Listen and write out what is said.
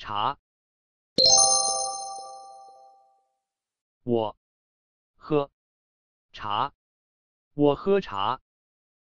茶。我。喝。茶。我喝茶。